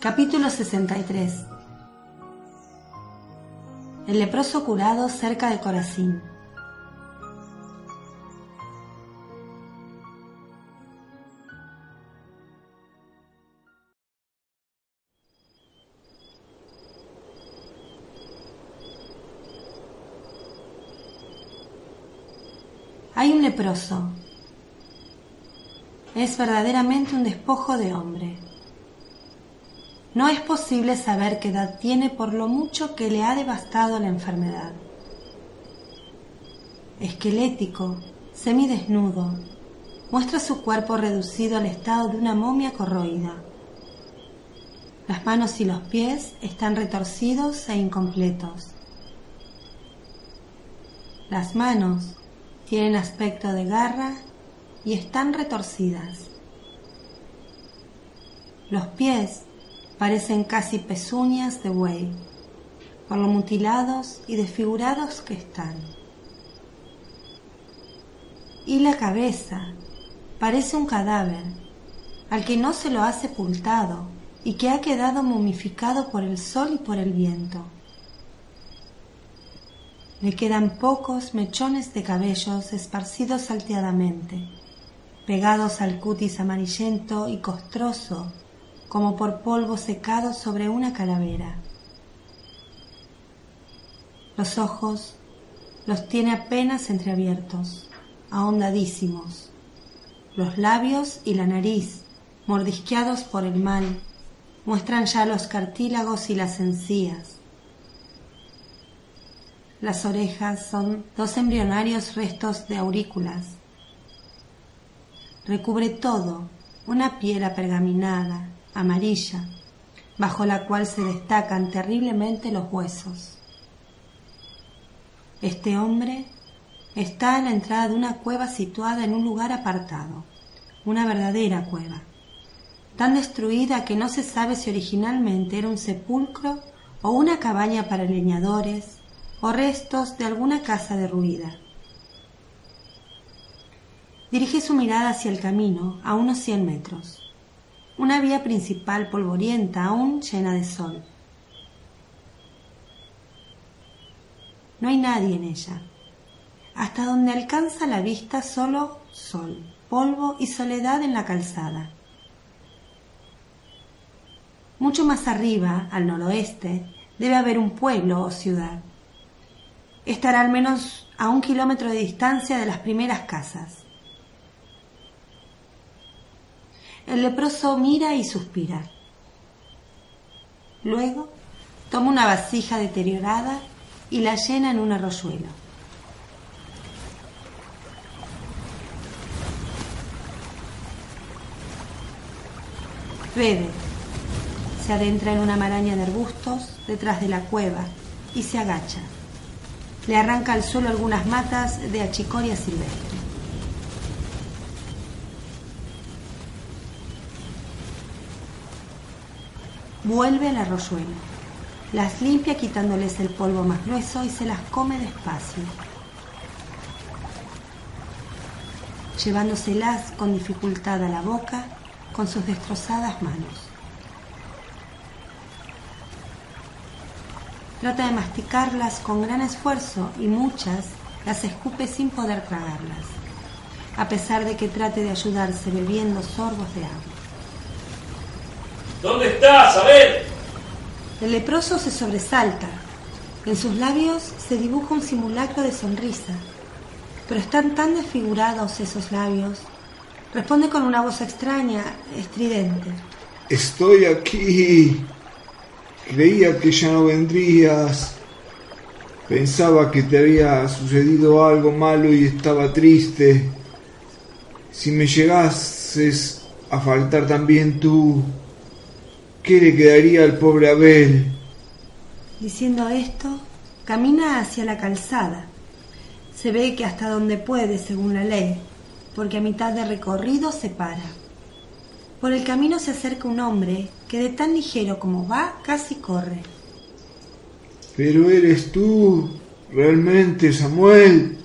Capítulo 63 El leproso curado cerca de Corazín. Hay un leproso. Es verdaderamente un despojo de hombre. No es posible saber qué edad tiene por lo mucho que le ha devastado la enfermedad. Esquelético, semidesnudo, muestra su cuerpo reducido al estado de una momia corroída. Las manos y los pies están retorcidos e incompletos. Las manos tienen aspecto de garra y están retorcidas. Los pies parecen casi pezuñas de buey, por lo mutilados y desfigurados que están. Y la cabeza parece un cadáver al que no se lo ha sepultado y que ha quedado momificado por el sol y por el viento. Le quedan pocos mechones de cabellos esparcidos salteadamente, pegados al cutis amarillento y costroso, como por polvo secado sobre una calavera. Los ojos los tiene apenas entreabiertos, ahondadísimos. Los labios y la nariz, mordisqueados por el mal, muestran ya los cartílagos y las encías las orejas son dos embrionarios restos de aurículas. Recubre todo una piel apergaminada, amarilla, bajo la cual se destacan terriblemente los huesos. Este hombre está en la entrada de una cueva situada en un lugar apartado, una verdadera cueva, tan destruida que no se sabe si originalmente era un sepulcro o una cabaña para leñadores, o restos de alguna casa derruida. Dirige su mirada hacia el camino, a unos cien metros. Una vía principal polvorienta, aún llena de sol. No hay nadie en ella. Hasta donde alcanza la vista solo sol, polvo y soledad en la calzada. Mucho más arriba, al noroeste, debe haber un pueblo o ciudad estará al menos a un kilómetro de distancia de las primeras casas. El leproso mira y suspira. Luego toma una vasija deteriorada y la llena en un arroyuelo. Bebe. Se adentra en una maraña de arbustos detrás de la cueva y se agacha le arranca al suelo algunas matas de achicoria silvestre. Vuelve al arroyuelo, las limpia quitándoles el polvo más grueso y se las come despacio, llevándoselas con dificultad a la boca con sus destrozadas manos. Trata de masticarlas con gran esfuerzo y muchas las escupe sin poder tragarlas, a pesar de que trate de ayudarse bebiendo sorbos de agua. ¿Dónde estás? A ver. El leproso se sobresalta. En sus labios se dibuja un simulacro de sonrisa, pero están tan desfigurados esos labios. Responde con una voz extraña, estridente. Estoy aquí. Creía que ya no vendrías. Pensaba que te había sucedido algo malo y estaba triste. Si me llegases a faltar también tú, ¿qué le quedaría al pobre Abel? Diciendo esto, camina hacia la calzada. Se ve que hasta donde puede, según la ley, porque a mitad de recorrido se para. Por el camino se acerca un hombre que de tan ligero como va casi corre. Pero eres tú, realmente, Samuel.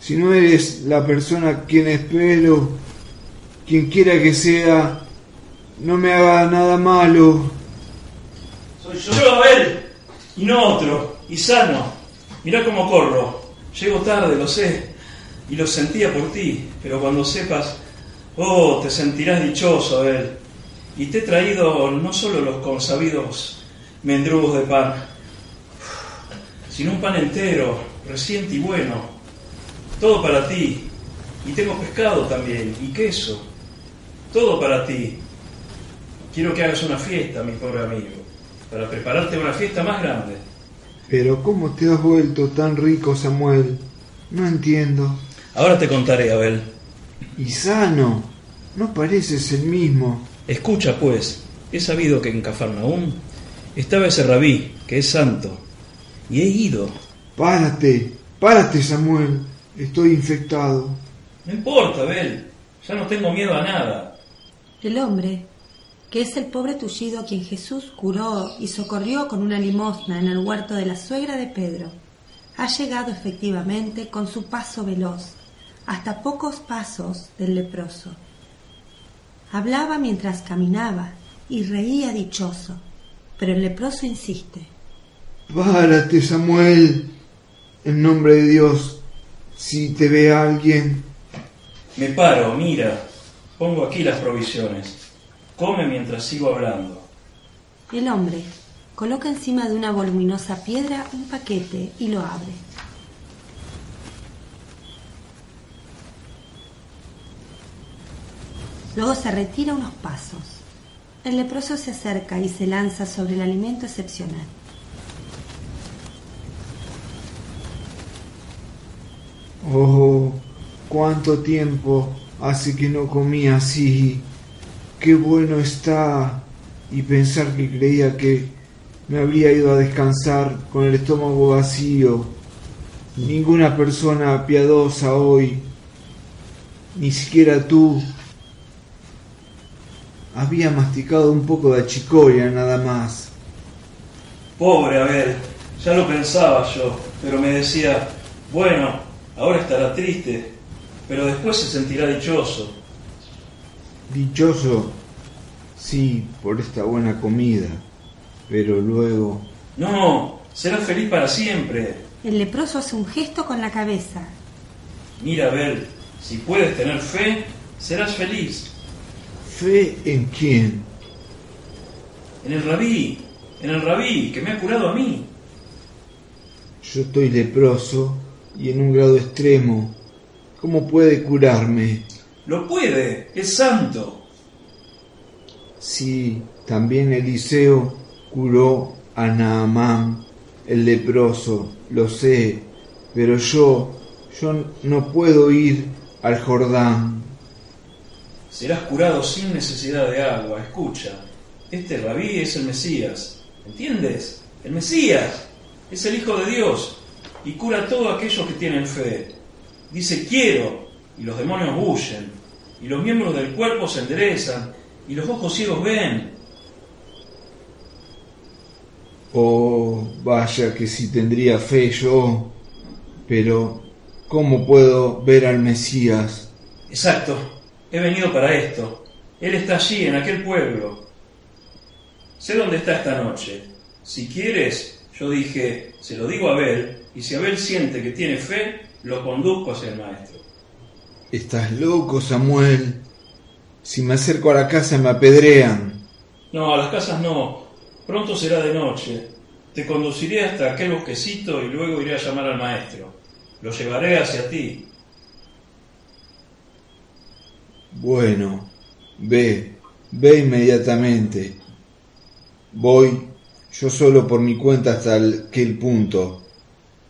Si no eres la persona a quien espero, quien quiera que sea, no me haga nada malo. Soy yo, Abel, y no otro, y sano. Mirá cómo corro. Llego tarde, lo sé, y lo sentía por ti, pero cuando sepas, oh, te sentirás dichoso, Abel. Y te he traído no solo los consabidos mendrugos de pan, sino un pan entero, reciente y bueno, todo para ti. Y tengo pescado también, y queso, todo para ti. Quiero que hagas una fiesta, mi pobre amigo, para prepararte una fiesta más grande. Pero ¿cómo te has vuelto tan rico, Samuel? No entiendo. Ahora te contaré, Abel. Y sano. No pareces el mismo. Escucha, pues, he sabido que en Cafarnaúm estaba ese rabí, que es santo, y he ido. Párate, párate, Samuel. Estoy infectado. No importa, Abel. Ya no tengo miedo a nada. El hombre, que es el pobre tullido a quien Jesús curó y socorrió con una limosna en el huerto de la suegra de Pedro, ha llegado efectivamente con su paso veloz hasta pocos pasos del leproso. Hablaba mientras caminaba y reía dichoso, pero el leproso insiste. Párate, Samuel. En nombre de Dios, si te ve alguien. Me paro, mira. Pongo aquí las provisiones. Come mientras sigo hablando. El hombre coloca encima de una voluminosa piedra un paquete y lo abre. Luego se retira unos pasos. El leproso se acerca y se lanza sobre el alimento excepcional. Oh, cuánto tiempo hace que no comía así. Qué bueno está. Y pensar que creía que me habría ido a descansar con el estómago vacío. Ninguna persona piadosa hoy, ni siquiera tú, había masticado un poco de achicoria nada más. Pobre Abel, ya lo pensaba yo, pero me decía, bueno, ahora estará triste, pero después se sentirá dichoso. Dichoso, sí, por esta buena comida, pero luego... No, será feliz para siempre. El leproso hace un gesto con la cabeza. Mira, Abel, si puedes tener fe, serás feliz. ¿Fe en quién? En el rabí, en el rabí, que me ha curado a mí. Yo estoy leproso y en un grado extremo. ¿Cómo puede curarme? Lo puede, es santo. Sí, también Eliseo curó a Naamán, el leproso, lo sé, pero yo, yo no puedo ir al Jordán. Serás curado sin necesidad de agua. Escucha, este rabí es el Mesías. ¿Entiendes? El Mesías es el Hijo de Dios y cura a todos aquellos que tienen fe. Dice quiero y los demonios huyen y los miembros del cuerpo se enderezan y los ojos ciegos ven. Oh, vaya que si tendría fe yo, pero ¿cómo puedo ver al Mesías? Exacto, he venido para esto. Él está allí, en aquel pueblo. Sé dónde está esta noche. Si quieres, yo dije, se lo digo a Abel, y si Abel siente que tiene fe, lo conduzco hacia el maestro. Estás loco, Samuel. Si me acerco a la casa me apedrean. No, a las casas no. Pronto será de noche. Te conduciré hasta aquel bosquecito y luego iré a llamar al maestro. Lo llevaré hacia ti. Bueno, ve, ve inmediatamente. Voy yo solo por mi cuenta hasta aquel punto.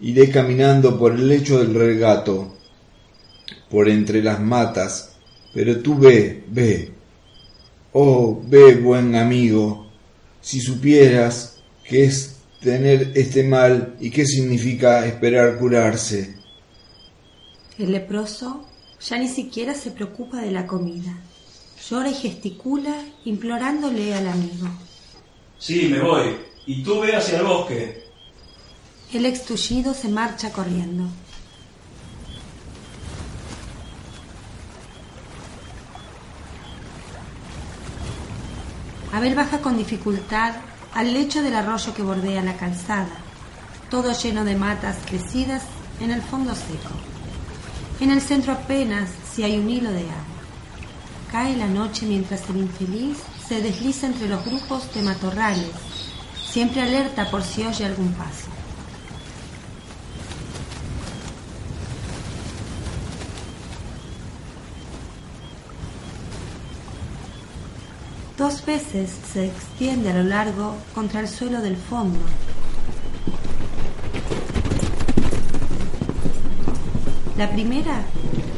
Iré caminando por el lecho del regato, por entre las matas, pero tú ve, ve. Oh, ve, buen amigo, si supieras qué es tener este mal y qué significa esperar curarse. El leproso ya ni siquiera se preocupa de la comida. Llora y gesticula implorándole al amigo. Sí, me voy. Y tú ve hacia el bosque. El extullido se marcha corriendo. Abel baja con dificultad al lecho del arroyo que bordea la calzada, todo lleno de matas crecidas en el fondo seco. En el centro apenas si hay un hilo de agua. Cae la noche mientras el infeliz se desliza entre los grupos de matorrales, siempre alerta por si oye algún paso. Dos veces se extiende a lo largo contra el suelo del fondo. La primera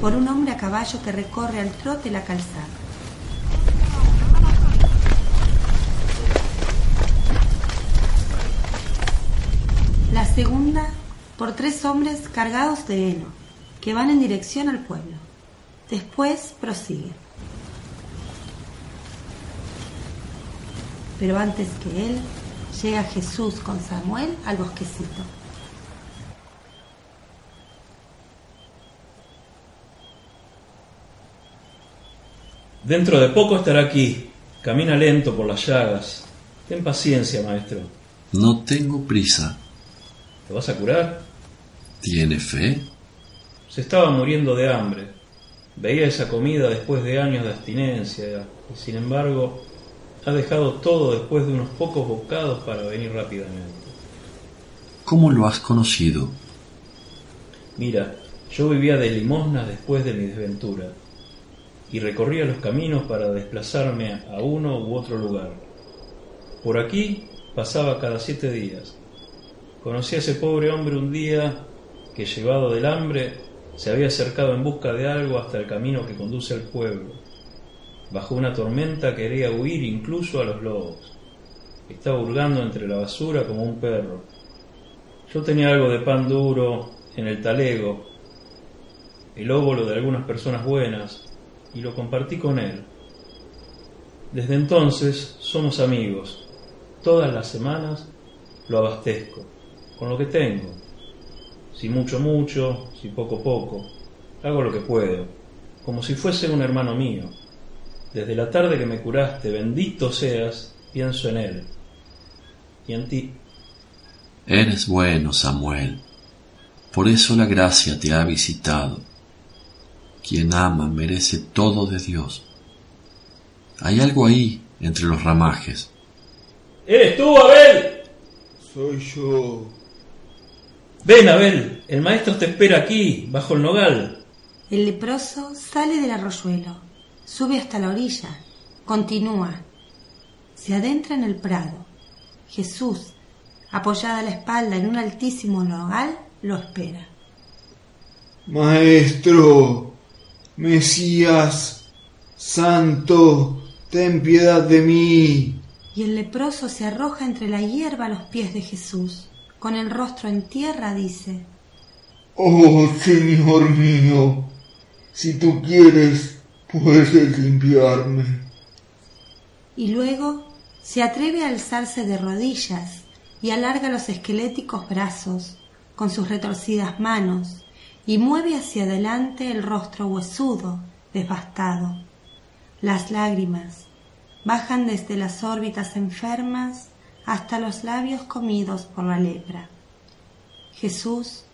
por un hombre a caballo que recorre al trote la calzada. La segunda por tres hombres cargados de heno que van en dirección al pueblo. Después prosigue. Pero antes que él, llega Jesús con Samuel al bosquecito. Dentro de poco estará aquí. Camina lento por las llagas. Ten paciencia, maestro. No tengo prisa. ¿Te vas a curar? ¿Tiene fe? Se estaba muriendo de hambre. Veía esa comida después de años de abstinencia y sin embargo ha dejado todo después de unos pocos bocados para venir rápidamente. ¿Cómo lo has conocido? Mira, yo vivía de limosna después de mi desventura y recorría los caminos para desplazarme a uno u otro lugar. Por aquí pasaba cada siete días. Conocí a ese pobre hombre un día que, llevado del hambre, se había acercado en busca de algo hasta el camino que conduce al pueblo. Bajo una tormenta quería huir incluso a los lobos. Estaba hurgando entre la basura como un perro. Yo tenía algo de pan duro en el talego, el óvulo de algunas personas buenas, y lo compartí con él. Desde entonces somos amigos. Todas las semanas lo abastezco, con lo que tengo. Si mucho, mucho, si poco, poco. Hago lo que puedo, como si fuese un hermano mío. Desde la tarde que me curaste, bendito seas, pienso en Él y en ti. Eres bueno, Samuel. Por eso la gracia te ha visitado. Quien ama merece todo de Dios. Hay algo ahí entre los ramajes. ¿Eres tú, Abel? Soy yo. Ven, Abel, el maestro te espera aquí, bajo el nogal. El leproso sale del arroyuelo Sube hasta la orilla, continúa, se adentra en el prado. Jesús, apoyada la espalda en un altísimo nogal, lo espera. Maestro, Mesías, Santo, ten piedad de mí. Y el leproso se arroja entre la hierba a los pies de Jesús. Con el rostro en tierra dice, Oh Señor mío, si tú quieres, puedes limpiarme. Y luego se atreve a alzarse de rodillas y alarga los esqueléticos brazos con sus retorcidas manos y mueve hacia adelante el rostro huesudo, devastado. Las lágrimas bajan desde las órbitas enfermas hasta los labios comidos por la lepra. Jesús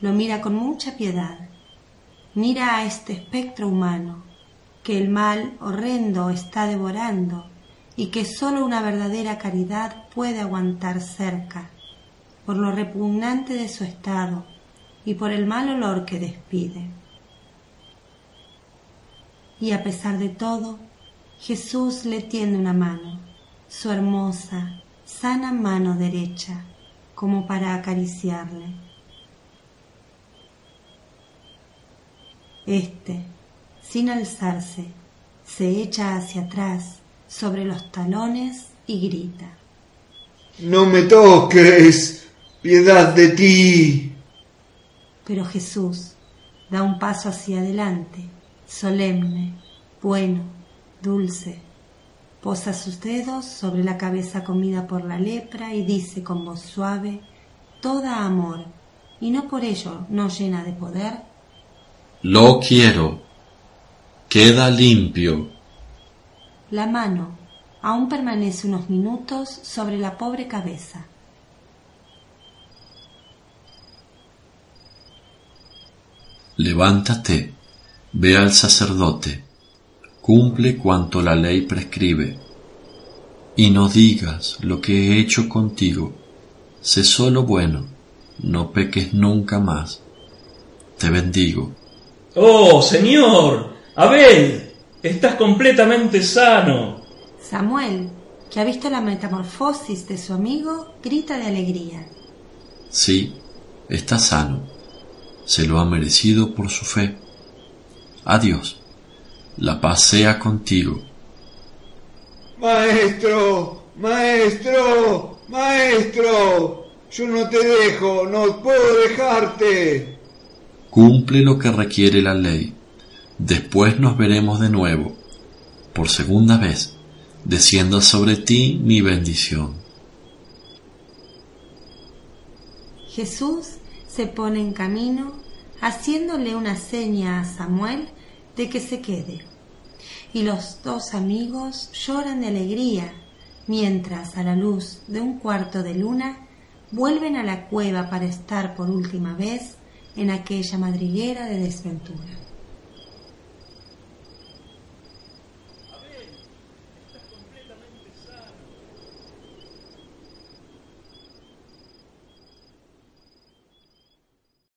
lo mira con mucha piedad, mira a este espectro humano, que el mal horrendo está devorando y que sólo una verdadera caridad puede aguantar cerca, por lo repugnante de su estado y por el mal olor que despide. Y a pesar de todo, Jesús le tiende una mano, su hermosa, sana mano derecha, como para acariciarle. Este, sin alzarse, se echa hacia atrás sobre los talones y grita. No me toques, piedad de ti. Pero Jesús da un paso hacia adelante, solemne, bueno, dulce. Posa sus dedos sobre la cabeza comida por la lepra y dice con voz suave, toda amor, y no por ello no llena de poder. Lo quiero. Queda limpio. La mano, aún permanece unos minutos sobre la pobre cabeza. Levántate, ve al sacerdote, cumple cuanto la ley prescribe, y no digas lo que he hecho contigo, sé solo bueno, no peques nunca más. Te bendigo. Oh, Señor, Abel, estás completamente sano. Samuel, que ha visto la metamorfosis de su amigo, grita de alegría. Sí, está sano. Se lo ha merecido por su fe. Adiós. La paz sea contigo. Maestro, maestro, maestro, yo no te dejo, no puedo dejarte. Cumple lo que requiere la ley. Después nos veremos de nuevo. Por segunda vez, descienda sobre ti mi bendición. Jesús se pone en camino, haciéndole una seña a Samuel de que se quede. Y los dos amigos lloran de alegría, mientras a la luz de un cuarto de luna vuelven a la cueva para estar por última vez en aquella madriguera de desventura.